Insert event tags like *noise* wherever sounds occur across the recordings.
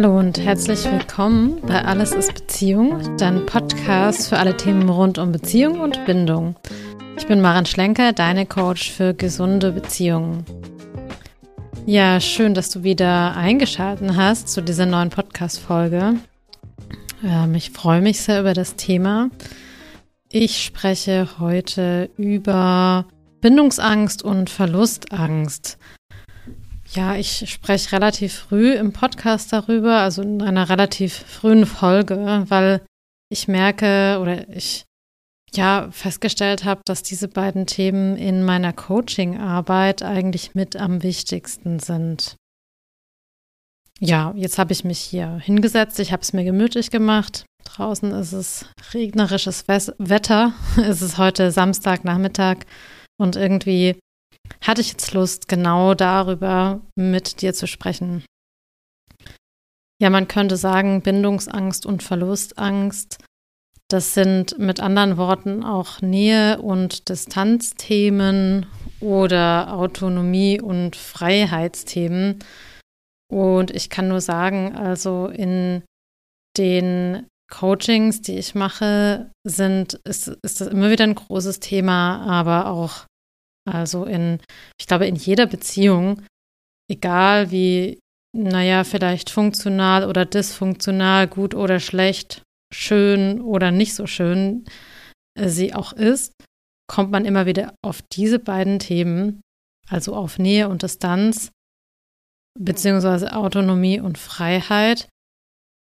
Hallo und herzlich willkommen bei Alles ist Beziehung, dein Podcast für alle Themen rund um Beziehung und Bindung. Ich bin Maren Schlenker, deine Coach für gesunde Beziehungen. Ja, schön, dass du wieder eingeschaltet hast zu dieser neuen Podcast-Folge. Ähm, ich freue mich sehr über das Thema. Ich spreche heute über Bindungsangst und Verlustangst. Ja, ich spreche relativ früh im Podcast darüber, also in einer relativ frühen Folge, weil ich merke oder ich ja festgestellt habe, dass diese beiden Themen in meiner Coaching-Arbeit eigentlich mit am wichtigsten sind. Ja, jetzt habe ich mich hier hingesetzt, ich habe es mir gemütlich gemacht. Draußen ist es regnerisches Wetter. *laughs* Es ist heute Samstagnachmittag und irgendwie hatte ich jetzt Lust, genau darüber mit dir zu sprechen. Ja, man könnte sagen, Bindungsangst und Verlustangst, das sind mit anderen Worten auch Nähe- und Distanzthemen oder Autonomie- und Freiheitsthemen. Und ich kann nur sagen, also in den Coachings, die ich mache, sind, ist, ist das immer wieder ein großes Thema, aber auch also in, ich glaube, in jeder Beziehung, egal wie, naja, vielleicht funktional oder dysfunktional, gut oder schlecht, schön oder nicht so schön äh, sie auch ist, kommt man immer wieder auf diese beiden Themen, also auf Nähe und Distanz, beziehungsweise Autonomie und Freiheit.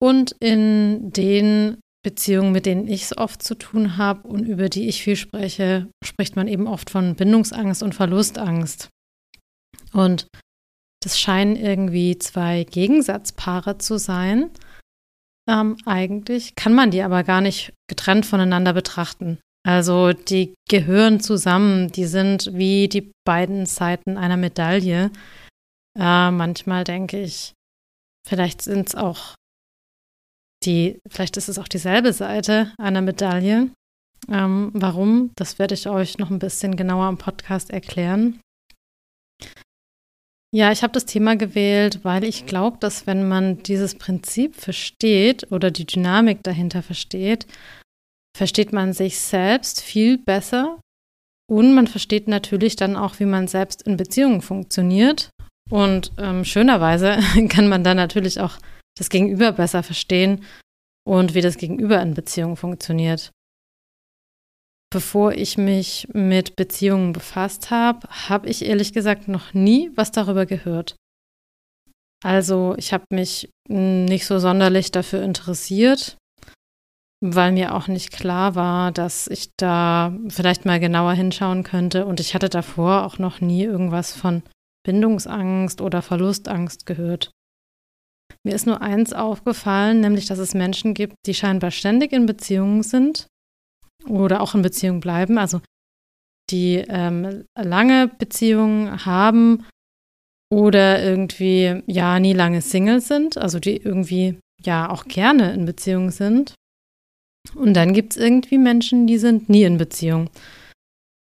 Und in den Beziehungen, mit denen ich es oft zu tun habe und über die ich viel spreche, spricht man eben oft von Bindungsangst und Verlustangst. Und das scheinen irgendwie zwei Gegensatzpaare zu sein. Ähm, eigentlich kann man die aber gar nicht getrennt voneinander betrachten. Also die gehören zusammen, die sind wie die beiden Seiten einer Medaille. Äh, manchmal denke ich, vielleicht sind es auch die, vielleicht ist es auch dieselbe Seite einer Medaille. Ähm, warum? Das werde ich euch noch ein bisschen genauer im Podcast erklären. Ja, ich habe das Thema gewählt, weil ich glaube, dass wenn man dieses Prinzip versteht oder die Dynamik dahinter versteht, versteht man sich selbst viel besser und man versteht natürlich dann auch, wie man selbst in Beziehungen funktioniert. Und ähm, schönerweise *laughs* kann man dann natürlich auch das Gegenüber besser verstehen und wie das Gegenüber in Beziehungen funktioniert. Bevor ich mich mit Beziehungen befasst habe, habe ich ehrlich gesagt noch nie was darüber gehört. Also ich habe mich nicht so sonderlich dafür interessiert, weil mir auch nicht klar war, dass ich da vielleicht mal genauer hinschauen könnte. Und ich hatte davor auch noch nie irgendwas von Bindungsangst oder Verlustangst gehört. Mir ist nur eins aufgefallen, nämlich dass es Menschen gibt, die scheinbar ständig in Beziehungen sind oder auch in Beziehungen bleiben, also die ähm, lange Beziehungen haben oder irgendwie ja nie lange Single sind, also die irgendwie ja auch gerne in Beziehung sind. Und dann gibt es irgendwie Menschen, die sind nie in Beziehung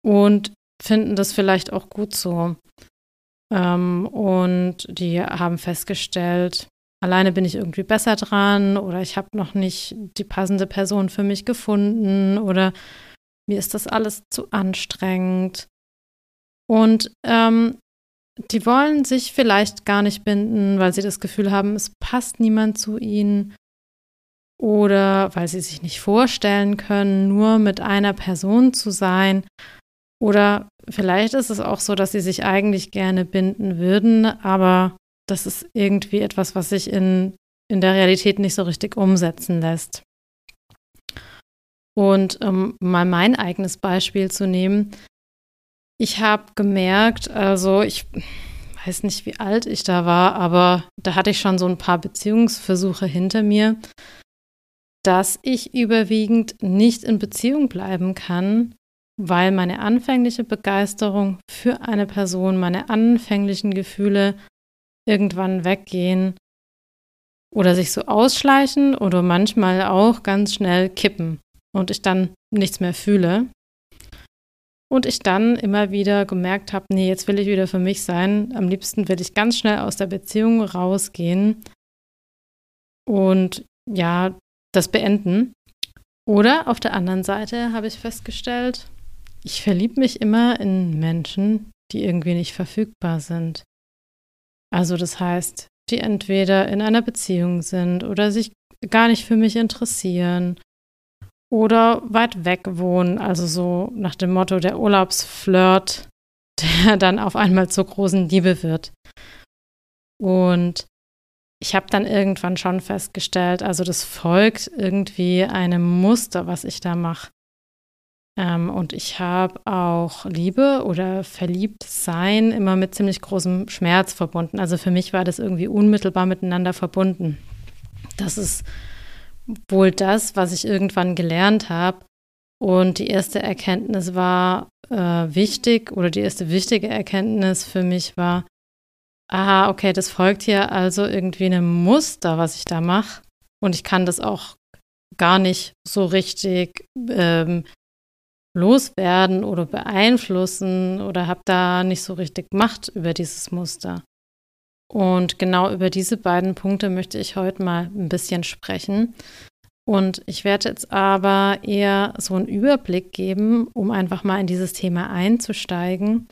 und finden das vielleicht auch gut so. Ähm, und die haben festgestellt, alleine bin ich irgendwie besser dran oder ich habe noch nicht die passende Person für mich gefunden oder mir ist das alles zu anstrengend. Und ähm, die wollen sich vielleicht gar nicht binden, weil sie das Gefühl haben, es passt niemand zu ihnen oder weil sie sich nicht vorstellen können, nur mit einer Person zu sein. Oder vielleicht ist es auch so, dass sie sich eigentlich gerne binden würden, aber das ist irgendwie etwas, was sich in, in der Realität nicht so richtig umsetzen lässt. Und um mal mein eigenes Beispiel zu nehmen, ich habe gemerkt, also ich weiß nicht, wie alt ich da war, aber da hatte ich schon so ein paar Beziehungsversuche hinter mir, dass ich überwiegend nicht in Beziehung bleiben kann, weil meine anfängliche Begeisterung für eine Person, meine anfänglichen Gefühle irgendwann weggehen oder sich so ausschleichen oder manchmal auch ganz schnell kippen und ich dann nichts mehr fühle. Und ich dann immer wieder gemerkt habe, nee, jetzt will ich wieder für mich sein. Am liebsten will ich ganz schnell aus der Beziehung rausgehen. und ja, das beenden. Oder auf der anderen Seite habe ich festgestellt, ich verliebe mich immer in Menschen, die irgendwie nicht verfügbar sind. Also das heißt, die entweder in einer Beziehung sind oder sich gar nicht für mich interessieren oder weit weg wohnen, also so nach dem Motto der Urlaubsflirt, *laughs* der dann auf einmal zur großen Liebe wird. Und ich habe dann irgendwann schon festgestellt, also das folgt irgendwie einem Muster, was ich da mache. Ähm, und ich habe auch Liebe oder verliebt sein immer mit ziemlich großem Schmerz verbunden. Also für mich war das irgendwie unmittelbar miteinander verbunden. Das ist wohl das, was ich irgendwann gelernt habe. Und die erste Erkenntnis war äh, wichtig oder die erste wichtige Erkenntnis für mich war, aha, okay, das folgt hier also irgendwie einem Muster, was ich da mache. Und ich kann das auch gar nicht so richtig ähm, loswerden oder beeinflussen oder habe da nicht so richtig Macht über dieses Muster. Und genau über diese beiden Punkte möchte ich heute mal ein bisschen sprechen. Und ich werde jetzt aber eher so einen Überblick geben, um einfach mal in dieses Thema einzusteigen.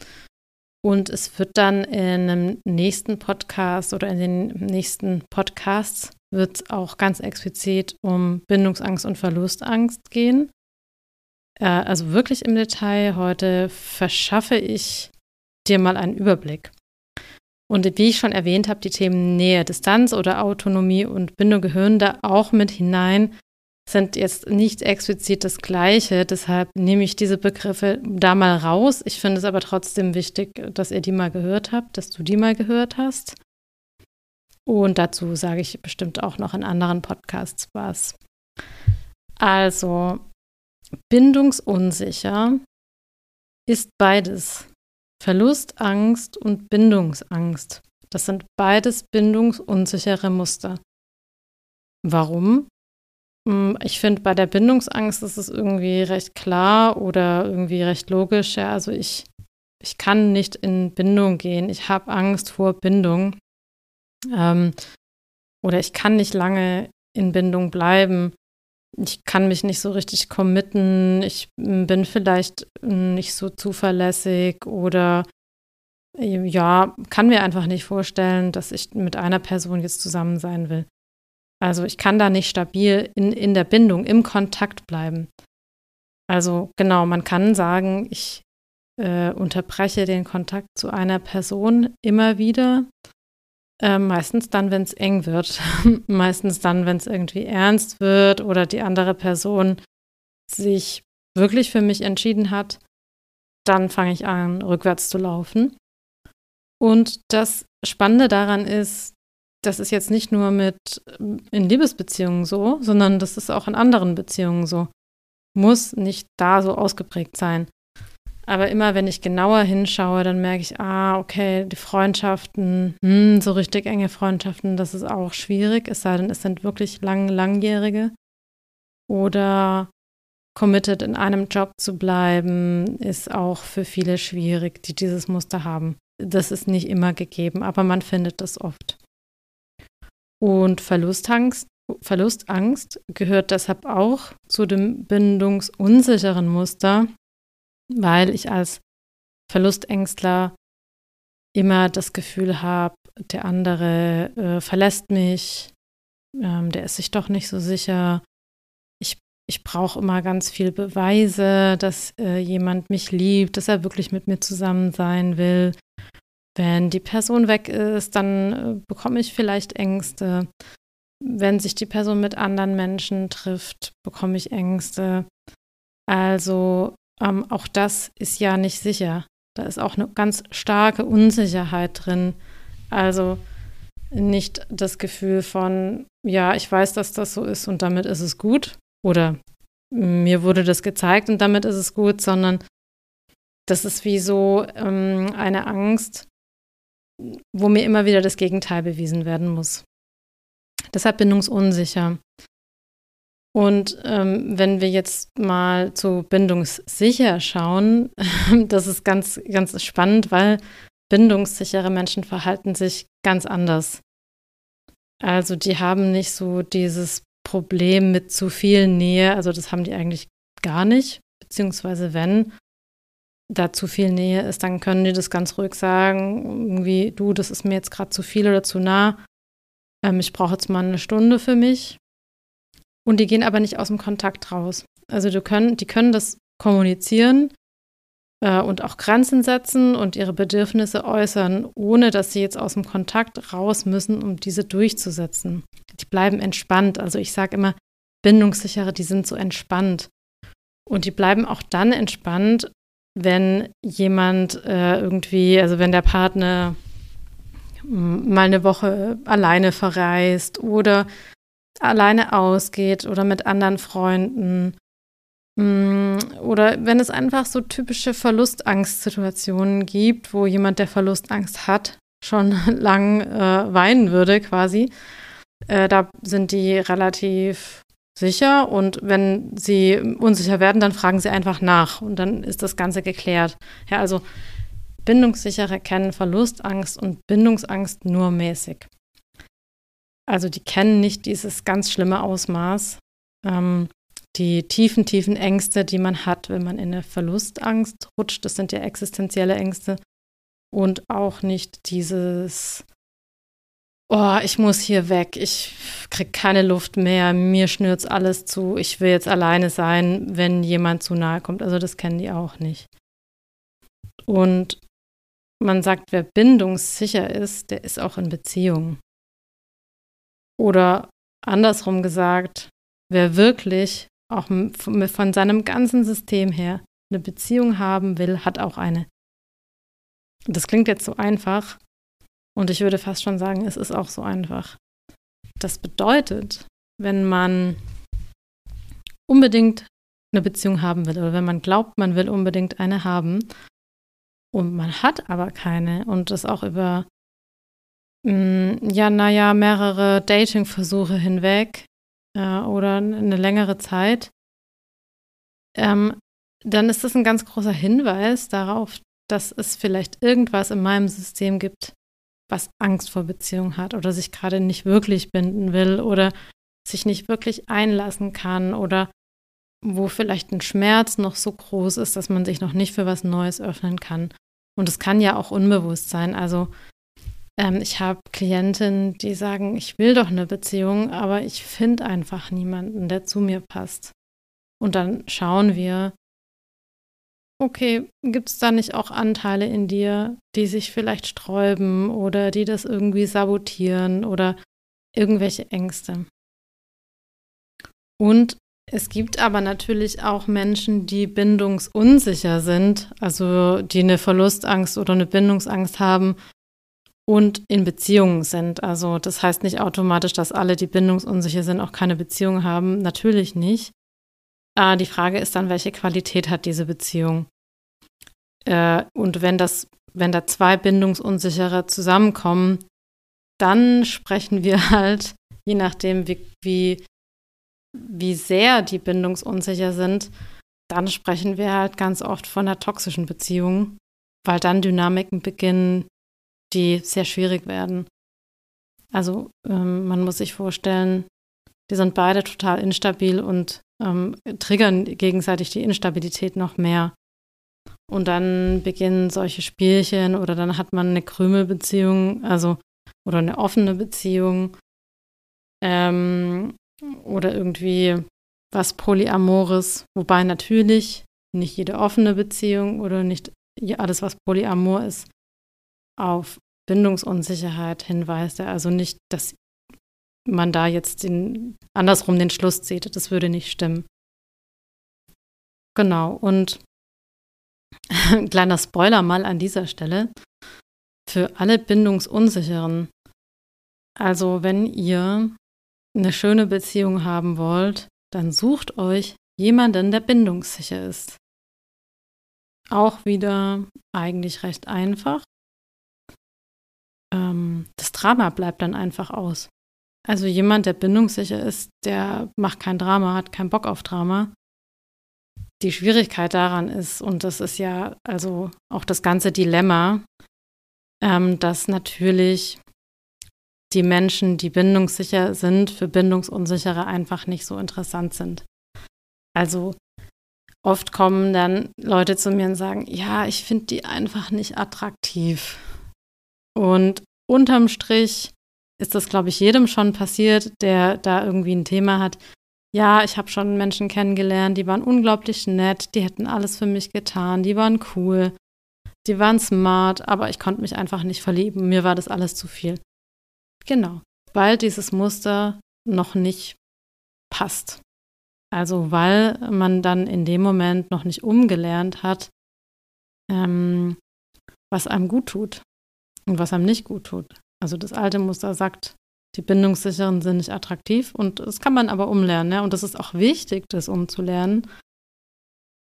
Und es wird dann in einem nächsten Podcast oder in den nächsten Podcasts wird auch ganz explizit um Bindungsangst und Verlustangst gehen. Äh, also wirklich im Detail. Heute verschaffe ich dir mal einen Überblick. Und wie ich schon erwähnt habe, die Themen Nähe, Distanz oder Autonomie und Bindung gehören da auch mit hinein, sind jetzt nicht explizit das Gleiche. Deshalb nehme ich diese Begriffe da mal raus. Ich finde es aber trotzdem wichtig, dass ihr die mal gehört habt, dass du die mal gehört hast. Und dazu sage ich bestimmt auch noch in anderen Podcasts was. Also, bindungsunsicher ist beides. Verlustangst und Bindungsangst. Das sind beides bindungsunsichere Muster. Warum? Hm, ich finde, bei der Bindungsangst ist es irgendwie recht klar oder irgendwie recht logisch. Ja, also ich, ich kann nicht in Bindung gehen. Ich habe Angst vor Bindung. Ähm, oder ich kann nicht lange in Bindung bleiben ich kann mich nicht so richtig committen, ich bin vielleicht nicht so zuverlässig oder äh, ja, kann mir einfach nicht vorstellen, dass ich mit einer Person jetzt zusammen sein will. Also ich kann da nicht stabil in, in der Bindung, im Kontakt bleiben. Also genau, man kann sagen, ich äh, unterbreche den Kontakt zu einer Person immer wieder, äh, meistens dann, wenn es eng wird. *laughs* meistens dann, wenn es irgendwie ernst wird oder die andere Person sich wirklich für mich entschieden hat, dann fange ich an, rückwärts zu laufen. Und das Spannende daran ist, das ist jetzt nicht nur mit in Liebesbeziehungen so, sondern das ist auch in anderen Beziehungen so. Muss nicht da so ausgeprägt sein. Aber immer wenn ich genauer hinschaue, dann merke ich, ah, okay, die Freundschaften, hm, so richtig enge Freundschaften, das ist auch schwierig, es sei denn, es sind wirklich lang, langjährige. Oder committed in einem Job zu bleiben, ist auch für viele schwierig, die dieses Muster haben. Das ist nicht immer gegeben, aber man findet das oft. Und Verlustangst, Verlustangst gehört deshalb auch zu dem bindungsunsicheren Muster, weil ich als Verlustängstler immer das Gefühl habe, der andere äh, verlässt mich, ähm, der ist sich doch nicht so sicher. Ich, ich brauche immer ganz viel Beweise, dass äh, jemand mich liebt, dass er wirklich mit mir zusammen sein will. Wenn die Person weg ist, dann äh, bekomme ich vielleicht Ängste. Wenn sich die Person mit anderen Menschen trifft, bekomme ich Ängste. Also ähm, auch das ist ja nicht sicher. Da ist auch eine ganz starke Unsicherheit drin. Also nicht das Gefühl von, ja, ich weiß, dass das so ist und damit ist es gut. Oder mir wurde das gezeigt und damit ist es gut, sondern das ist wie so ähm, eine Angst, wo mir immer wieder das Gegenteil bewiesen werden muss. Deshalb bindungsunsicher. Und ähm, wenn wir jetzt mal zu bindungssicher schauen, *laughs* das ist ganz, ganz spannend, weil bindungssichere Menschen verhalten sich ganz anders. Also die haben nicht so dieses Problem mit zu viel Nähe, also das haben die eigentlich gar nicht, beziehungsweise wenn da zu viel Nähe ist, dann können die das ganz ruhig sagen, irgendwie, du, das ist mir jetzt gerade zu viel oder zu nah, ähm, ich brauche jetzt mal eine Stunde für mich. Und die gehen aber nicht aus dem Kontakt raus. Also du können, die können das kommunizieren äh, und auch Grenzen setzen und ihre Bedürfnisse äußern, ohne dass sie jetzt aus dem Kontakt raus müssen, um diese durchzusetzen. Die bleiben entspannt. Also ich sage immer, Bindungssichere, die sind so entspannt. Und die bleiben auch dann entspannt, wenn jemand äh, irgendwie, also wenn der Partner mal eine Woche alleine verreist oder alleine ausgeht oder mit anderen Freunden. Oder wenn es einfach so typische Verlustangstsituationen gibt, wo jemand, der Verlustangst hat, schon *laughs* lang äh, weinen würde quasi. Äh, da sind die relativ sicher und wenn sie unsicher werden, dann fragen sie einfach nach und dann ist das Ganze geklärt. Ja, also Bindungssichere kennen Verlustangst und Bindungsangst nur mäßig. Also die kennen nicht dieses ganz schlimme Ausmaß, ähm, die tiefen, tiefen Ängste, die man hat, wenn man in eine Verlustangst rutscht. Das sind ja existenzielle Ängste. Und auch nicht dieses, oh, ich muss hier weg, ich kriege keine Luft mehr, mir schnürt's alles zu, ich will jetzt alleine sein, wenn jemand zu nahe kommt. Also das kennen die auch nicht. Und man sagt, wer bindungssicher ist, der ist auch in Beziehung. Oder andersrum gesagt, wer wirklich auch von seinem ganzen System her eine Beziehung haben will, hat auch eine. Das klingt jetzt so einfach und ich würde fast schon sagen, es ist auch so einfach. Das bedeutet, wenn man unbedingt eine Beziehung haben will oder wenn man glaubt, man will unbedingt eine haben und man hat aber keine und das auch über ja, naja, mehrere Dating-Versuche hinweg äh, oder eine längere Zeit, ähm, dann ist das ein ganz großer Hinweis darauf, dass es vielleicht irgendwas in meinem System gibt, was Angst vor Beziehung hat oder sich gerade nicht wirklich binden will oder sich nicht wirklich einlassen kann oder wo vielleicht ein Schmerz noch so groß ist, dass man sich noch nicht für was Neues öffnen kann. Und es kann ja auch unbewusst sein. Also ähm, ich habe Klientinnen, die sagen, ich will doch eine Beziehung, aber ich finde einfach niemanden, der zu mir passt. Und dann schauen wir, okay, gibt es da nicht auch Anteile in dir, die sich vielleicht sträuben oder die das irgendwie sabotieren oder irgendwelche Ängste? Und es gibt aber natürlich auch Menschen, die bindungsunsicher sind, also die eine Verlustangst oder eine Bindungsangst haben und in Beziehungen sind. Also das heißt nicht automatisch, dass alle, die bindungsunsicher sind, auch keine Beziehung haben. Natürlich nicht. Äh, die Frage ist dann, welche Qualität hat diese Beziehung? Äh, und wenn das, wenn da zwei Bindungsunsichere zusammenkommen, dann sprechen wir *laughs* halt, je nachdem, wie, wie wie sehr die bindungsunsicher sind, dann sprechen wir halt ganz oft von einer toxischen Beziehung, weil dann Dynamiken beginnen, die sehr schwierig werden. Also ähm, man muss sich vorstellen, die sind beide total instabil und ähm, triggern gegenseitig die Instabilität noch mehr. Und dann beginnen solche Spielchen oder dann hat man eine Krümelbeziehung, also oder eine offene Beziehung. Ähm, oder irgendwie was Polyamores, wobei natürlich nicht jede offene Beziehung oder nicht alles, was Polyamor ist, auf Bindungsunsicherheit hinweist. Also nicht, dass man da jetzt den, andersrum den Schluss zieht. Das würde nicht stimmen. Genau. Und ein *laughs* kleiner Spoiler mal an dieser Stelle. Für alle Bindungsunsicheren. Also wenn ihr eine schöne Beziehung haben wollt, dann sucht euch jemanden, der bindungssicher ist. Auch wieder eigentlich recht einfach. Ähm, das Drama bleibt dann einfach aus. Also jemand, der bindungssicher ist, der macht kein Drama, hat keinen Bock auf Drama. Die Schwierigkeit daran ist, und das ist ja also auch das ganze Dilemma, ähm, dass natürlich die Menschen, die bindungssicher sind, für Bindungsunsichere einfach nicht so interessant sind. Also oft kommen dann Leute zu mir und sagen, ja, ich finde die einfach nicht attraktiv. Und unterm Strich ist das, glaube ich, jedem schon passiert, der da irgendwie ein Thema hat. Ja, ich habe schon Menschen kennengelernt, die waren unglaublich nett, die hätten alles für mich getan, die waren cool, die waren smart, aber ich konnte mich einfach nicht verlieben. Mir war das alles zu viel. Genau, weil dieses Muster noch nicht passt. Also weil man dann in dem Moment noch nicht umgelernt hat, ähm, was einem gut tut und was einem nicht gut tut. Also das alte Muster sagt, die Bindungssicheren sind nicht attraktiv und das kann man aber umlernen. Ja? Und das ist auch wichtig, das umzulernen,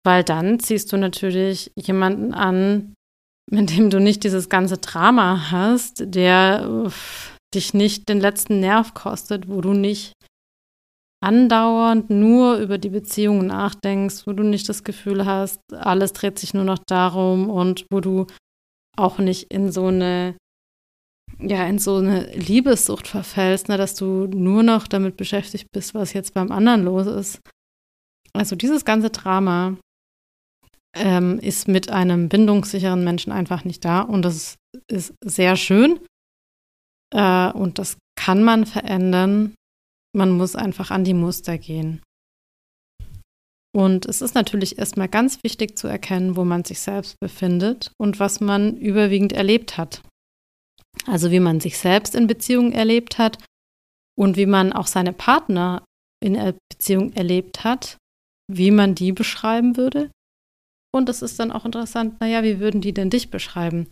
weil dann ziehst du natürlich jemanden an, mit dem du nicht dieses ganze Drama hast, der uff, dich nicht den letzten Nerv kostet, wo du nicht andauernd nur über die Beziehung nachdenkst, wo du nicht das Gefühl hast, alles dreht sich nur noch darum und wo du auch nicht in so eine ja, in so eine Liebessucht verfällst, ne, dass du nur noch damit beschäftigt bist, was jetzt beim anderen los ist. Also dieses ganze Drama ähm, ist mit einem bindungssicheren Menschen einfach nicht da und das ist sehr schön äh, und das kann man verändern. Man muss einfach an die Muster gehen. Und es ist natürlich erstmal ganz wichtig zu erkennen, wo man sich selbst befindet und was man überwiegend erlebt hat. Also wie man sich selbst in Beziehungen erlebt hat und wie man auch seine Partner in Beziehung erlebt hat, wie man die beschreiben würde. Und es ist dann auch interessant, naja, wie würden die denn dich beschreiben?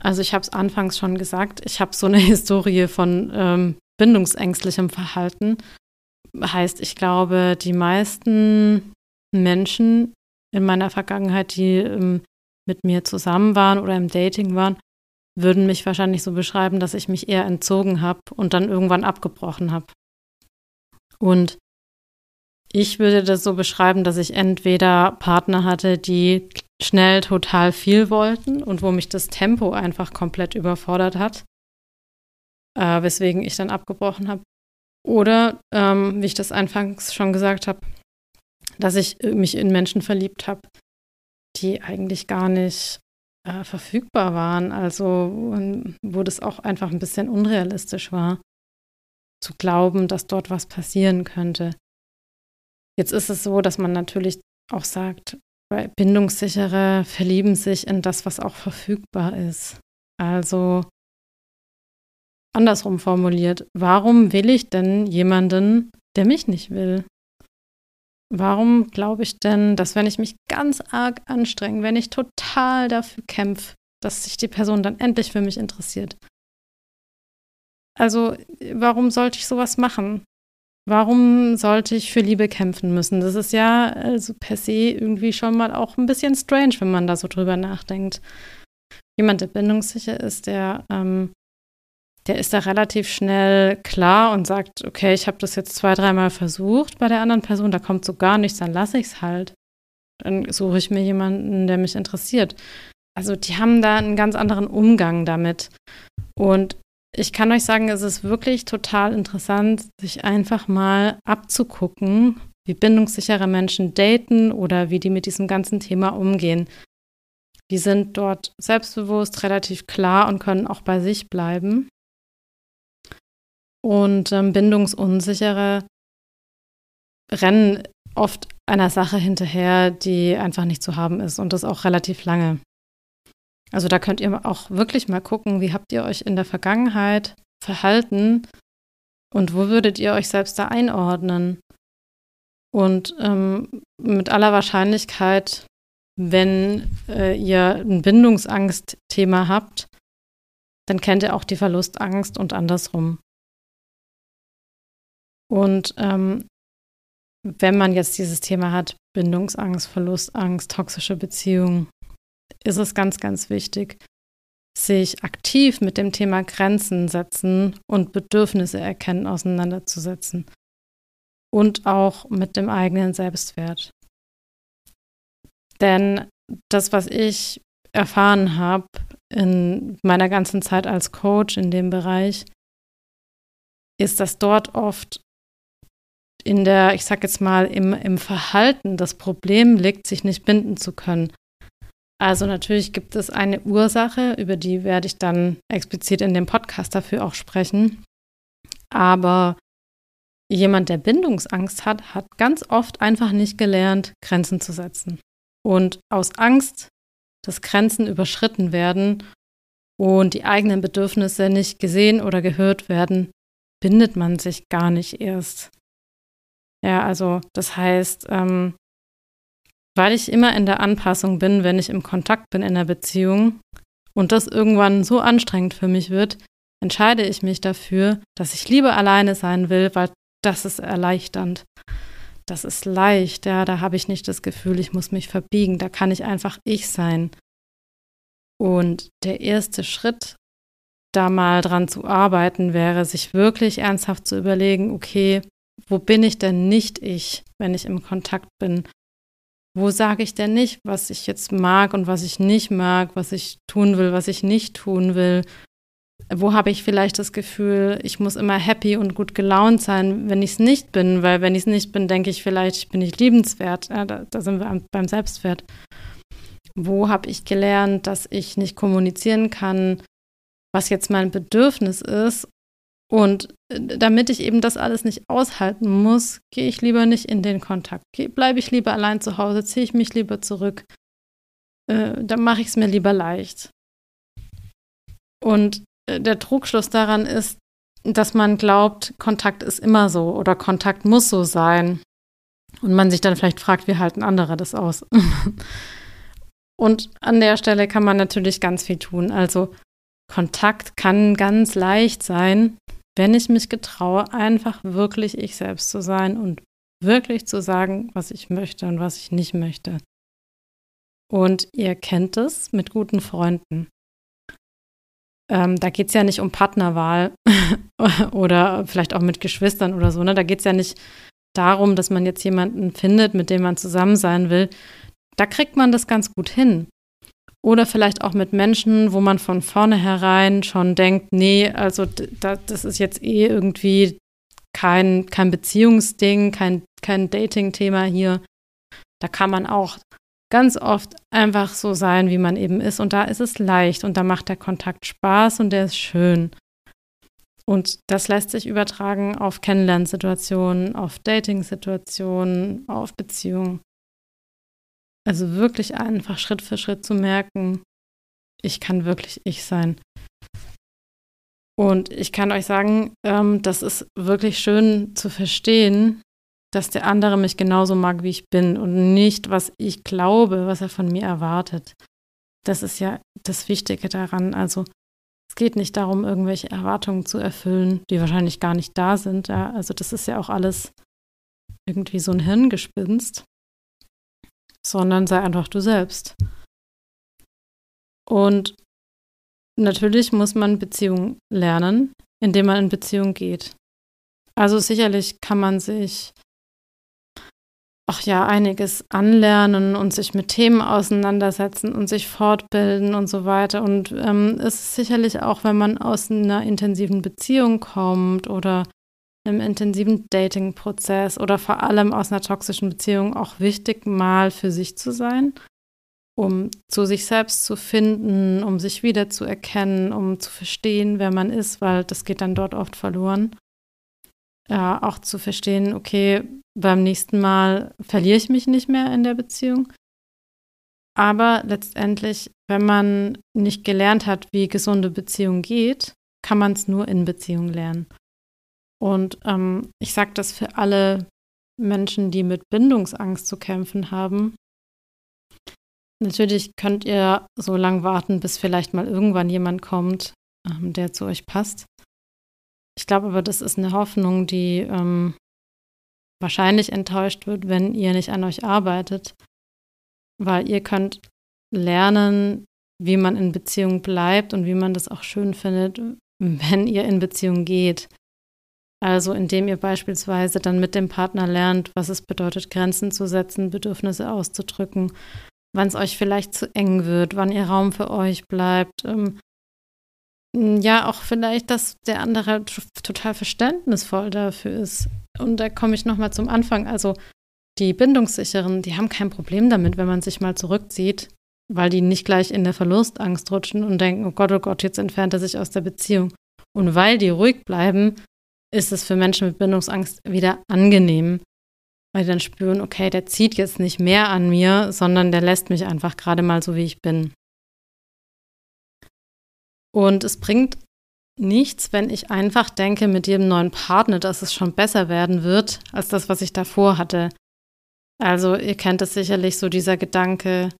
Also ich habe es anfangs schon gesagt, ich habe so eine *laughs* Historie von ähm, bindungsängstlichem Verhalten. Heißt, ich glaube, die meisten Menschen in meiner Vergangenheit, die ähm, mit mir zusammen waren oder im Dating waren, würden mich wahrscheinlich so beschreiben, dass ich mich eher entzogen habe und dann irgendwann abgebrochen habe. Und ich würde das so beschreiben, dass ich entweder Partner hatte, die schnell total viel wollten und wo mich das Tempo einfach komplett überfordert hat, äh, weswegen ich dann abgebrochen habe. Oder, ähm, wie ich das anfangs schon gesagt habe, dass ich mich in Menschen verliebt habe, die eigentlich gar nicht äh, verfügbar waren. Also wo das auch einfach ein bisschen unrealistisch war, zu glauben, dass dort was passieren könnte. Jetzt ist es so, dass man natürlich auch sagt, Bindungssichere verlieben sich in das, was auch verfügbar ist. Also andersrum formuliert, warum will ich denn jemanden, der mich nicht will? Warum glaube ich denn, dass wenn ich mich ganz arg anstrenge, wenn ich total dafür kämpfe, dass sich die Person dann endlich für mich interessiert? Also, warum sollte ich sowas machen? Warum sollte ich für Liebe kämpfen müssen? Das ist ja also per se irgendwie schon mal auch ein bisschen strange, wenn man da so drüber nachdenkt. Jemand, der bindungssicher ist, der ähm, der ist da relativ schnell klar und sagt, okay, ich habe das jetzt zwei, dreimal versucht bei der anderen Person, da kommt so gar nichts, dann lasse ich es halt. Dann suche ich mir jemanden, der mich interessiert. Also die haben da einen ganz anderen Umgang damit. Und ich kann euch sagen, es ist wirklich total interessant, sich einfach mal abzugucken, wie bindungssichere Menschen daten oder wie die mit diesem ganzen Thema umgehen. Die sind dort selbstbewusst, relativ klar und können auch bei sich bleiben. Und ähm, Bindungsunsichere rennen oft einer Sache hinterher, die einfach nicht zu haben ist und das auch relativ lange. Also da könnt ihr auch wirklich mal gucken, wie habt ihr euch in der Vergangenheit verhalten und wo würdet ihr euch selbst da einordnen? Und ähm, mit aller Wahrscheinlichkeit, wenn äh, ihr ein Bindungsangstthema habt, dann kennt ihr auch die Verlustangst und andersrum. Und ähm, wenn man jetzt dieses Thema hat, Bindungsangst, Verlustangst, toxische Beziehungen, ist es ganz, ganz wichtig, sich aktiv mit dem Thema Grenzen setzen und Bedürfnisse erkennen auseinanderzusetzen. Und auch mit dem eigenen Selbstwert. Denn das, was ich erfahren habe in meiner ganzen Zeit als Coach in dem Bereich, ist, dass dort oft in der, ich sag jetzt mal, im, im Verhalten das Problem liegt, sich nicht binden zu können. Also natürlich gibt es eine Ursache, über die werde ich dann explizit in dem Podcast dafür auch sprechen. Aber jemand, der Bindungsangst hat, hat ganz oft einfach nicht gelernt, Grenzen zu setzen. Und aus Angst, dass Grenzen überschritten werden und die eigenen Bedürfnisse nicht gesehen oder gehört werden, bindet man sich gar nicht erst. Ja, also das heißt, ähm, weil ich immer in der Anpassung bin, wenn ich im Kontakt bin in der Beziehung und das irgendwann so anstrengend für mich wird, entscheide ich mich dafür, dass ich lieber alleine sein will, weil das ist erleichternd. Das ist leicht, ja, da habe ich nicht das Gefühl, ich muss mich verbiegen, da kann ich einfach ich sein. Und der erste Schritt, da mal dran zu arbeiten, wäre, sich wirklich ernsthaft zu überlegen, okay, wo bin ich denn nicht ich, wenn ich im Kontakt bin? Wo sage ich denn nicht, was ich jetzt mag und was ich nicht mag, was ich tun will, was ich nicht tun will? Wo habe ich vielleicht das Gefühl, ich muss immer happy und gut gelaunt sein, wenn ich es nicht bin? Weil wenn ich es nicht bin, denke ich vielleicht, ich bin nicht liebenswert. Ja, da, da sind wir beim Selbstwert. Wo habe ich gelernt, dass ich nicht kommunizieren kann, was jetzt mein Bedürfnis ist und äh, damit ich eben das alles nicht aushalten muss, gehe ich lieber nicht in den Kontakt. Bleibe ich lieber allein zu Hause, ziehe ich mich lieber zurück. Äh, dann mache ich es mir lieber leicht. Und äh, der Trugschluss daran ist, dass man glaubt, Kontakt ist immer so oder Kontakt muss so sein. Und man sich dann vielleicht fragt, wie halten andere das aus? *laughs* Und an der Stelle kann man natürlich ganz viel tun. Also Kontakt kann ganz leicht sein, wenn ich mich getraue, einfach wirklich ich selbst zu sein und wirklich zu sagen, was ich möchte und was ich nicht möchte. Und ihr kennt es mit guten Freunden. Ähm, da geht es ja nicht um Partnerwahl *laughs* oder vielleicht auch mit Geschwistern oder so. Ne? Da geht es ja nicht darum, dass man jetzt jemanden findet, mit dem man zusammen sein will. Da kriegt man das ganz gut hin. Oder vielleicht auch mit Menschen, wo man von vornherein schon denkt, nee, also das ist jetzt eh irgendwie kein, kein Beziehungsding, kein, kein Dating-Thema hier. Da kann man auch ganz oft einfach so sein, wie man eben ist. Und da ist es leicht und da macht der Kontakt Spaß und der ist schön. Und das lässt sich übertragen auf Kennenlernsituationen, auf Dating-Situationen, auf Beziehungen. Also wirklich einfach Schritt für Schritt zu merken, ich kann wirklich ich sein. Und ich kann euch sagen, ähm, das ist wirklich schön zu verstehen, dass der andere mich genauso mag, wie ich bin und nicht, was ich glaube, was er von mir erwartet. Das ist ja das Wichtige daran. Also es geht nicht darum, irgendwelche Erwartungen zu erfüllen, die wahrscheinlich gar nicht da sind. Ja? Also das ist ja auch alles irgendwie so ein Hirngespinst sondern sei einfach du selbst. Und natürlich muss man Beziehung lernen, indem man in Beziehung geht. Also sicherlich kann man sich ach ja, einiges anlernen und sich mit Themen auseinandersetzen und sich fortbilden und so weiter. Und ähm, es ist sicherlich auch, wenn man aus einer intensiven Beziehung kommt oder einem intensiven Dating-Prozess oder vor allem aus einer toxischen Beziehung auch wichtig, mal für sich zu sein, um zu sich selbst zu finden, um sich wiederzuerkennen, um zu verstehen, wer man ist, weil das geht dann dort oft verloren. Ja, auch zu verstehen, okay, beim nächsten Mal verliere ich mich nicht mehr in der Beziehung. Aber letztendlich, wenn man nicht gelernt hat, wie gesunde Beziehung geht, kann man es nur in Beziehung lernen. Und ähm, ich sage das für alle Menschen, die mit Bindungsangst zu kämpfen haben. Natürlich könnt ihr so lange warten, bis vielleicht mal irgendwann jemand kommt, ähm, der zu euch passt. Ich glaube aber, das ist eine Hoffnung, die ähm, wahrscheinlich enttäuscht wird, wenn ihr nicht an euch arbeitet, weil ihr könnt lernen, wie man in Beziehung bleibt und wie man das auch schön findet, wenn ihr in Beziehung geht. Also indem ihr beispielsweise dann mit dem Partner lernt, was es bedeutet, Grenzen zu setzen, Bedürfnisse auszudrücken, wann es euch vielleicht zu eng wird, wann ihr Raum für euch bleibt, ähm, ja, auch vielleicht, dass der andere total verständnisvoll dafür ist. Und da komme ich nochmal zum Anfang. Also die Bindungssicheren, die haben kein Problem damit, wenn man sich mal zurückzieht, weil die nicht gleich in der Verlustangst rutschen und denken, oh Gott, oh Gott, jetzt entfernt er sich aus der Beziehung. Und weil die ruhig bleiben, ist es für Menschen mit Bindungsangst wieder angenehm, weil die dann spüren, okay, der zieht jetzt nicht mehr an mir, sondern der lässt mich einfach gerade mal so, wie ich bin. Und es bringt nichts, wenn ich einfach denke mit jedem neuen Partner, dass es schon besser werden wird, als das, was ich davor hatte. Also ihr kennt es sicherlich so dieser Gedanke,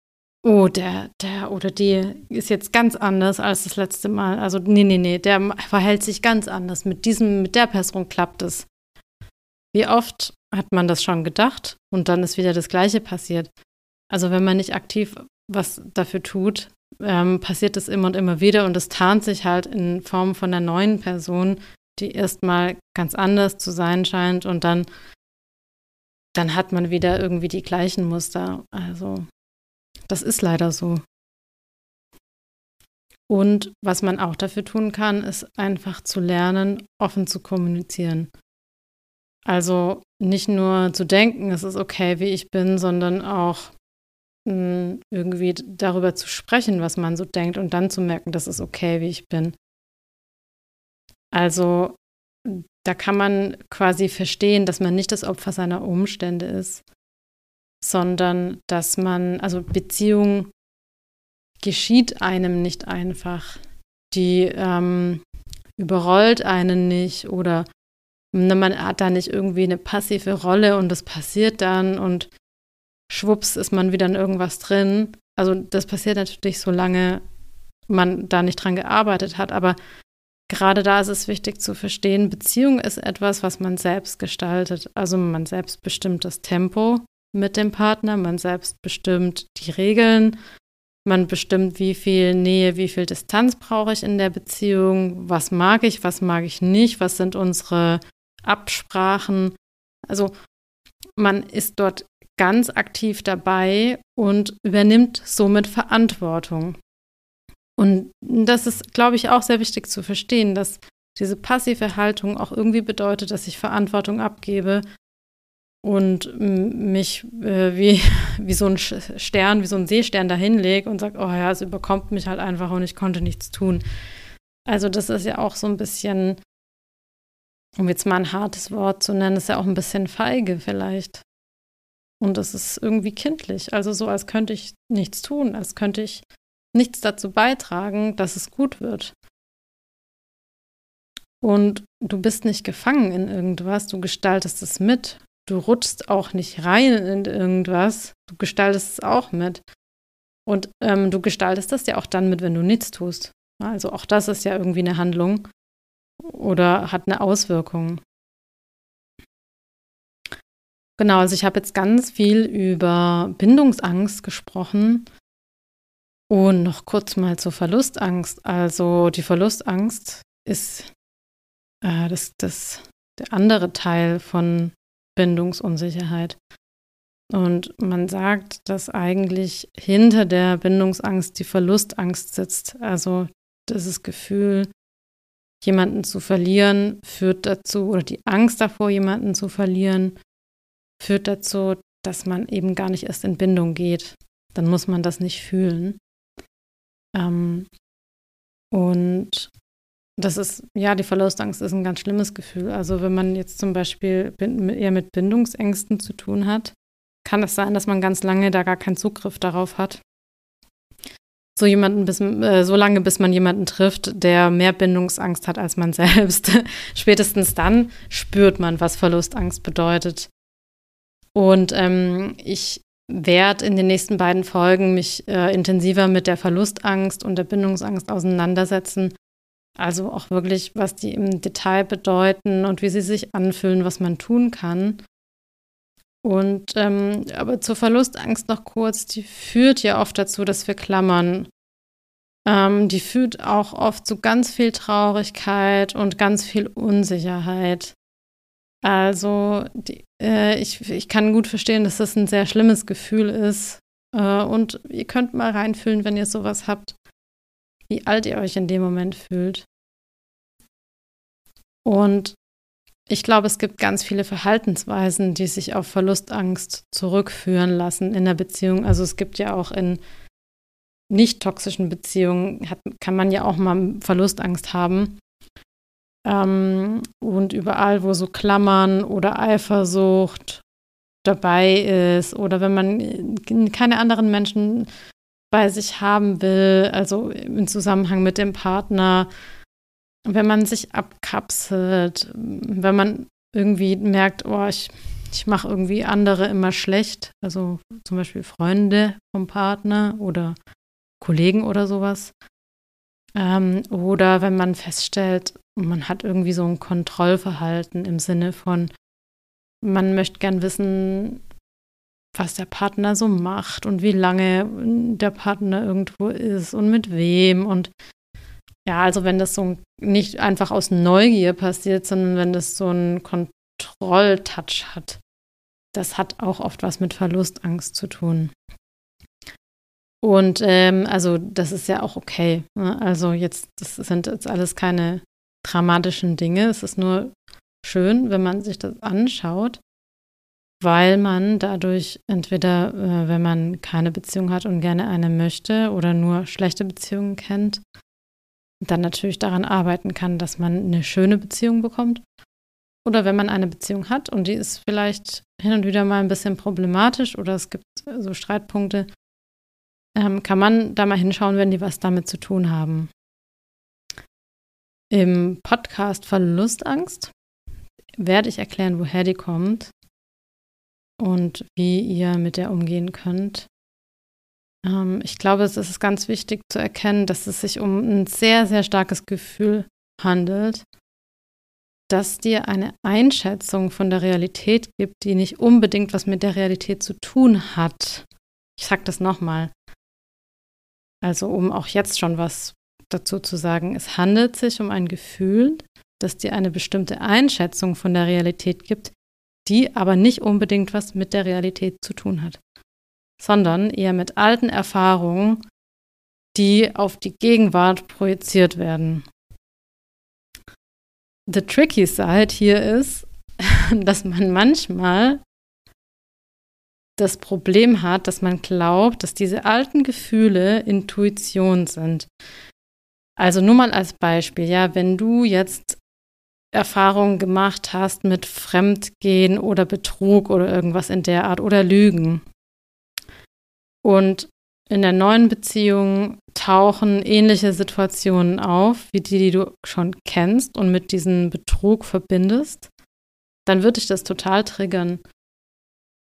oh, der, der oder die ist jetzt ganz anders als das letzte Mal. Also nee, nee, nee, der verhält sich ganz anders. Mit diesem, mit der Person klappt es. Wie oft hat man das schon gedacht und dann ist wieder das Gleiche passiert. Also wenn man nicht aktiv was dafür tut, ähm, passiert es immer und immer wieder und es tarnt sich halt in Form von einer neuen Person, die erstmal ganz anders zu sein scheint und dann, dann hat man wieder irgendwie die gleichen Muster. Also das ist leider so. Und was man auch dafür tun kann, ist einfach zu lernen, offen zu kommunizieren. Also nicht nur zu denken, es ist okay, wie ich bin, sondern auch irgendwie darüber zu sprechen, was man so denkt und dann zu merken, das ist okay, wie ich bin. Also da kann man quasi verstehen, dass man nicht das Opfer seiner Umstände ist, sondern dass man, also Beziehung geschieht einem nicht einfach. Die ähm, überrollt einen nicht oder man hat da nicht irgendwie eine passive Rolle und das passiert dann und schwupps ist man wieder in irgendwas drin. Also das passiert natürlich, solange man da nicht dran gearbeitet hat. Aber gerade da ist es wichtig zu verstehen, Beziehung ist etwas, was man selbst gestaltet. Also man selbst bestimmt das Tempo mit dem Partner, man selbst bestimmt die Regeln, man bestimmt, wie viel Nähe, wie viel Distanz brauche ich in der Beziehung, was mag ich, was mag ich nicht, was sind unsere Absprachen. Also man ist dort ganz aktiv dabei und übernimmt somit Verantwortung. Und das ist, glaube ich, auch sehr wichtig zu verstehen, dass diese passive Haltung auch irgendwie bedeutet, dass ich Verantwortung abgebe und mich äh, wie, *laughs* wie so ein Stern, wie so ein Seestern dahin lege und sage, oh ja, es überkommt mich halt einfach und ich konnte nichts tun. Also das ist ja auch so ein bisschen, um jetzt mal ein hartes Wort zu nennen, ist ja auch ein bisschen feige vielleicht. Und das ist irgendwie kindlich. Also so, als könnte ich nichts tun, als könnte ich nichts dazu beitragen, dass es gut wird. Und du bist nicht gefangen in irgendwas, du gestaltest es mit. Du rutschst auch nicht rein in irgendwas, du gestaltest es auch mit. Und ähm, du gestaltest das ja auch dann mit, wenn du nichts tust. Also auch das ist ja irgendwie eine Handlung oder hat eine Auswirkung. Genau, also ich habe jetzt ganz viel über Bindungsangst gesprochen und noch kurz mal zur Verlustangst. Also die Verlustangst ist äh, das, das, der andere Teil von Bindungsunsicherheit. Und man sagt, dass eigentlich hinter der Bindungsangst die Verlustangst sitzt. Also dieses Gefühl, jemanden zu verlieren, führt dazu, oder die Angst davor, jemanden zu verlieren, führt dazu, dass man eben gar nicht erst in Bindung geht. Dann muss man das nicht fühlen. Ähm, und das ist, ja, die Verlustangst ist ein ganz schlimmes Gefühl. Also wenn man jetzt zum Beispiel eher mit Bindungsängsten zu tun hat, kann es sein, dass man ganz lange da gar keinen Zugriff darauf hat. So jemanden bis, äh, so lange, bis man jemanden trifft, der mehr Bindungsangst hat als man *laughs* selbst. Spätestens dann spürt man, was Verlustangst bedeutet. Und ähm, ich werde in den nächsten beiden Folgen mich äh, intensiver mit der Verlustangst und der Bindungsangst auseinandersetzen. Also auch wirklich, was die im Detail bedeuten und wie sie sich anfühlen, was man tun kann. Und ähm, aber zur Verlustangst noch kurz, die führt ja oft dazu, dass wir klammern. Ähm, die führt auch oft zu ganz viel Traurigkeit und ganz viel Unsicherheit. Also die, äh, ich, ich kann gut verstehen, dass das ein sehr schlimmes Gefühl ist. Äh, und ihr könnt mal reinfühlen, wenn ihr sowas habt. Wie alt ihr euch in dem Moment fühlt. Und ich glaube, es gibt ganz viele Verhaltensweisen, die sich auf Verlustangst zurückführen lassen in der Beziehung. Also es gibt ja auch in nicht toxischen Beziehungen, hat, kann man ja auch mal Verlustangst haben. Ähm, und überall, wo so Klammern oder Eifersucht dabei ist oder wenn man keine anderen Menschen bei sich haben will, also im Zusammenhang mit dem Partner, wenn man sich abkapselt, wenn man irgendwie merkt, oh, ich, ich mache irgendwie andere immer schlecht, also zum Beispiel Freunde vom Partner oder Kollegen oder sowas. Ähm, oder wenn man feststellt, man hat irgendwie so ein Kontrollverhalten im Sinne von, man möchte gern wissen, was der Partner so macht und wie lange der Partner irgendwo ist und mit wem. Und ja, also wenn das so nicht einfach aus Neugier passiert, sondern wenn das so einen Kontrolltouch hat, das hat auch oft was mit Verlustangst zu tun. Und ähm, also das ist ja auch okay. Ne? Also jetzt, das sind jetzt alles keine dramatischen Dinge. Es ist nur schön, wenn man sich das anschaut, weil man dadurch entweder, äh, wenn man keine Beziehung hat und gerne eine möchte oder nur schlechte Beziehungen kennt, dann natürlich daran arbeiten kann, dass man eine schöne Beziehung bekommt. Oder wenn man eine Beziehung hat und die ist vielleicht hin und wieder mal ein bisschen problematisch oder es gibt so Streitpunkte, ähm, kann man da mal hinschauen, wenn die was damit zu tun haben. Im Podcast Verlustangst werde ich erklären, woher die kommt und wie ihr mit der umgehen könnt. Ähm, ich glaube, es ist ganz wichtig zu erkennen, dass es sich um ein sehr, sehr starkes Gefühl handelt, dass dir eine Einschätzung von der Realität gibt, die nicht unbedingt was mit der Realität zu tun hat. Ich sage das nochmal. Also um auch jetzt schon was dazu zu sagen, es handelt sich um ein Gefühl, das dir eine bestimmte Einschätzung von der Realität gibt, die aber nicht unbedingt was mit der Realität zu tun hat, sondern eher mit alten Erfahrungen, die auf die Gegenwart projiziert werden. The tricky side hier ist, *laughs* dass man manchmal das Problem hat, dass man glaubt, dass diese alten Gefühle Intuition sind. Also nur mal als Beispiel, ja, wenn du jetzt Erfahrungen gemacht hast mit Fremdgehen oder Betrug oder irgendwas in der Art oder Lügen und in der neuen Beziehung tauchen ähnliche Situationen auf, wie die, die du schon kennst und mit diesem Betrug verbindest, dann wird dich das total triggern.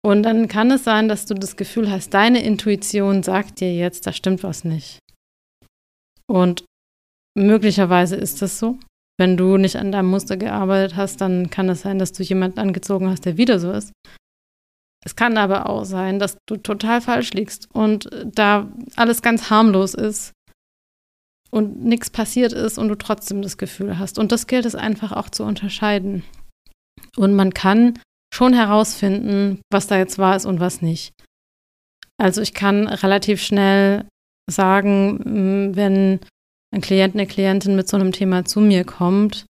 Und dann kann es sein, dass du das Gefühl hast, deine Intuition sagt dir jetzt, da stimmt was nicht. Und möglicherweise ist das so. Wenn du nicht an deinem Muster gearbeitet hast, dann kann es sein, dass du jemanden angezogen hast, der wieder so ist. Es kann aber auch sein, dass du total falsch liegst und da alles ganz harmlos ist und nichts passiert ist und du trotzdem das Gefühl hast. Und das gilt es einfach auch zu unterscheiden. Und man kann schon herausfinden, was da jetzt wahr ist und was nicht. Also ich kann relativ schnell sagen, wenn ein Klient, eine Klientin mit so einem Thema zu mir kommt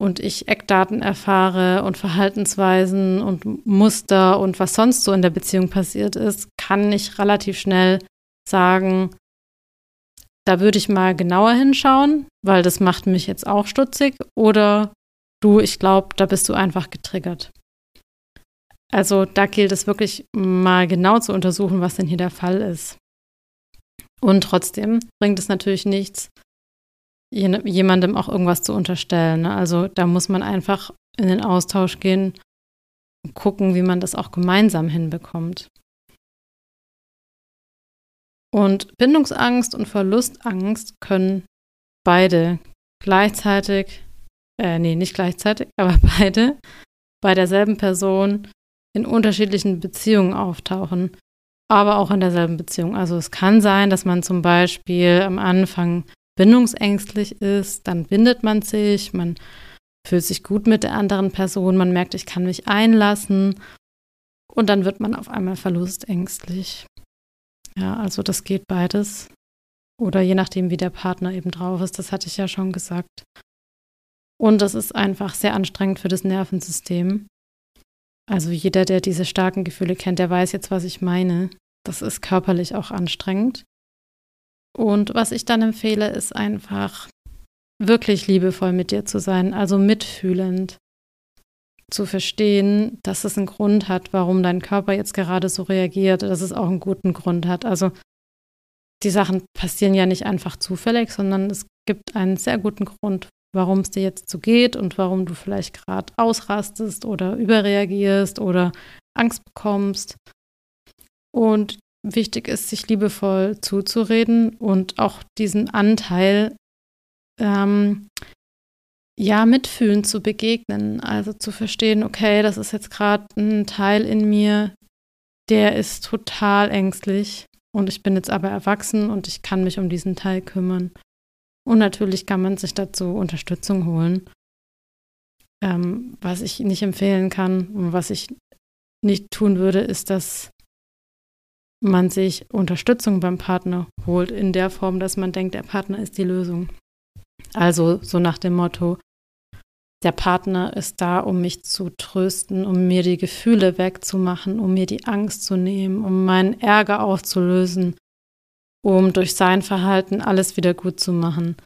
und ich Eckdaten erfahre und Verhaltensweisen und Muster und was sonst so in der Beziehung passiert ist, kann ich relativ schnell sagen, da würde ich mal genauer hinschauen, weil das macht mich jetzt auch stutzig oder du, ich glaube, da bist du einfach getriggert. Also da gilt es wirklich mal genau zu untersuchen, was denn hier der Fall ist. Und trotzdem bringt es natürlich nichts, jemandem auch irgendwas zu unterstellen. Ne? Also da muss man einfach in den Austausch gehen und gucken, wie man das auch gemeinsam hinbekommt. Und Bindungsangst und Verlustangst können beide gleichzeitig, äh, nee, nicht gleichzeitig, *laughs* aber beide bei derselben Person in unterschiedlichen Beziehungen auftauchen, aber auch in derselben Beziehung. Also es kann sein, dass man zum Beispiel am Anfang bindungsängstlich ist, dann bindet man sich, man fühlt sich gut mit der anderen Person, man merkt, ich kann mich einlassen und dann wird man auf einmal verlustängstlich. Ja, also das geht beides. Oder je nachdem, wie der Partner eben drauf ist, das hatte ich ja schon gesagt. Und das ist einfach sehr anstrengend für das Nervensystem. Also jeder, der diese starken Gefühle kennt, der weiß jetzt, was ich meine. Das ist körperlich auch anstrengend. Und was ich dann empfehle, ist einfach wirklich liebevoll mit dir zu sein, also mitfühlend zu verstehen, dass es einen Grund hat, warum dein Körper jetzt gerade so reagiert, dass es auch einen guten Grund hat. Also die Sachen passieren ja nicht einfach zufällig, sondern es gibt einen sehr guten Grund, warum es dir jetzt so geht und warum du vielleicht gerade ausrastest oder überreagierst oder Angst bekommst. Und wichtig ist, sich liebevoll zuzureden und auch diesen Anteil ähm, ja mitfühlen zu begegnen. Also zu verstehen, okay, das ist jetzt gerade ein Teil in mir, der ist total ängstlich und ich bin jetzt aber erwachsen und ich kann mich um diesen Teil kümmern. Und natürlich kann man sich dazu Unterstützung holen. Ähm, was ich nicht empfehlen kann und was ich nicht tun würde, ist, dass man sich Unterstützung beim Partner holt, in der Form, dass man denkt, der Partner ist die Lösung. Also so nach dem Motto, der Partner ist da, um mich zu trösten, um mir die Gefühle wegzumachen, um mir die Angst zu nehmen, um meinen Ärger aufzulösen, um durch sein Verhalten alles wieder gut zu machen.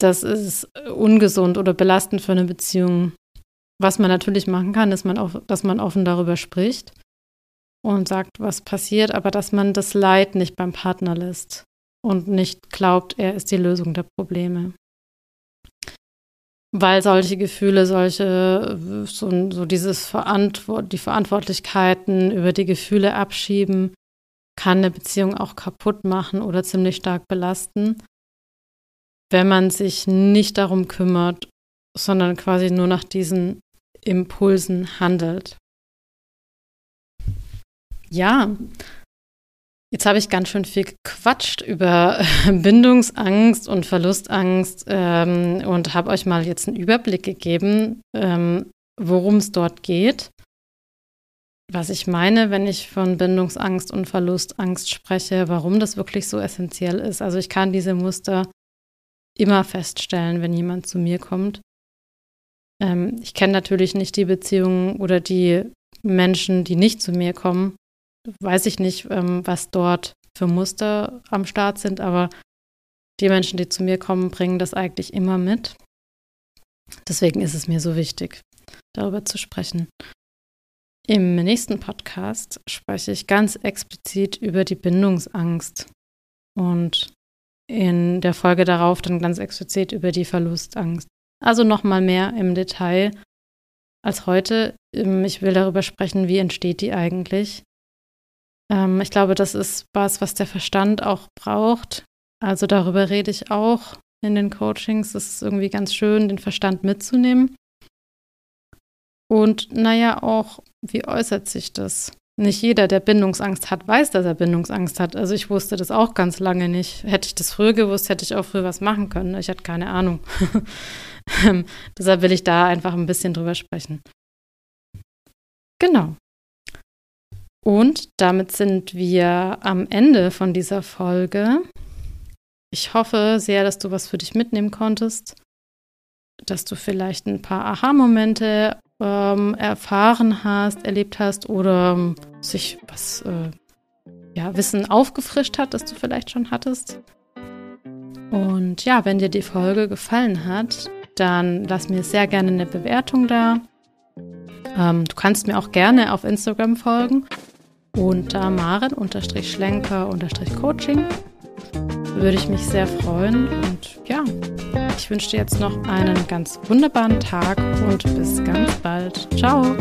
Das ist ungesund oder belastend für eine Beziehung. Was man natürlich machen kann, ist, man auf, dass man offen darüber spricht und sagt, was passiert, aber dass man das Leid nicht beim Partner lässt und nicht glaubt, er ist die Lösung der Probleme. Weil solche Gefühle, solche, so, so dieses Verantwort die Verantwortlichkeiten über die Gefühle abschieben, kann eine Beziehung auch kaputt machen oder ziemlich stark belasten, wenn man sich nicht darum kümmert, sondern quasi nur nach diesen Impulsen handelt. Ja, jetzt habe ich ganz schön viel gequatscht über *laughs* Bindungsangst und Verlustangst ähm, und habe euch mal jetzt einen Überblick gegeben, ähm, worum es dort geht. Was ich meine, wenn ich von Bindungsangst und Verlustangst spreche, warum das wirklich so essentiell ist. Also ich kann diese Muster immer feststellen, wenn jemand zu mir kommt. Ähm, ich kenne natürlich nicht die Beziehungen oder die Menschen, die nicht zu mir kommen weiß ich nicht, ähm, was dort für Muster am Start sind, aber die Menschen, die zu mir kommen, bringen das eigentlich immer mit. Deswegen ist es mir so wichtig, darüber zu sprechen. Im nächsten Podcast spreche ich ganz explizit über die Bindungsangst und in der Folge darauf dann ganz explizit über die Verlustangst. Also nochmal mehr im Detail als heute. Ähm, ich will darüber sprechen, wie entsteht die eigentlich ähm, ich glaube, das ist was, was der Verstand auch braucht. Also darüber rede ich auch in den Coachings. Es ist irgendwie ganz schön, den Verstand mitzunehmen. Und naja, auch, wie äußert sich das? Nicht jeder, der Bindungsangst hat, weiß, dass er Bindungsangst hat. Also ich wusste das auch ganz lange nicht. Hätte ich das früher gewusst, hätte ich auch früher was machen können. Ich hatte keine Ahnung. *laughs* Deshalb will ich da einfach ein bisschen drüber sprechen. Genau. Und damit sind wir am Ende von dieser Folge. Ich hoffe sehr, dass du was für dich mitnehmen konntest, dass du vielleicht ein paar Aha-Momente ähm, erfahren hast, erlebt hast oder sich was äh, ja, Wissen aufgefrischt hat, das du vielleicht schon hattest. Und ja, wenn dir die Folge gefallen hat, dann lass mir sehr gerne eine Bewertung da. Ähm, du kannst mir auch gerne auf Instagram folgen unter maren-schlenker-coaching. Würde ich mich sehr freuen. Und ja, ich wünsche dir jetzt noch einen ganz wunderbaren Tag und bis ganz bald. Ciao!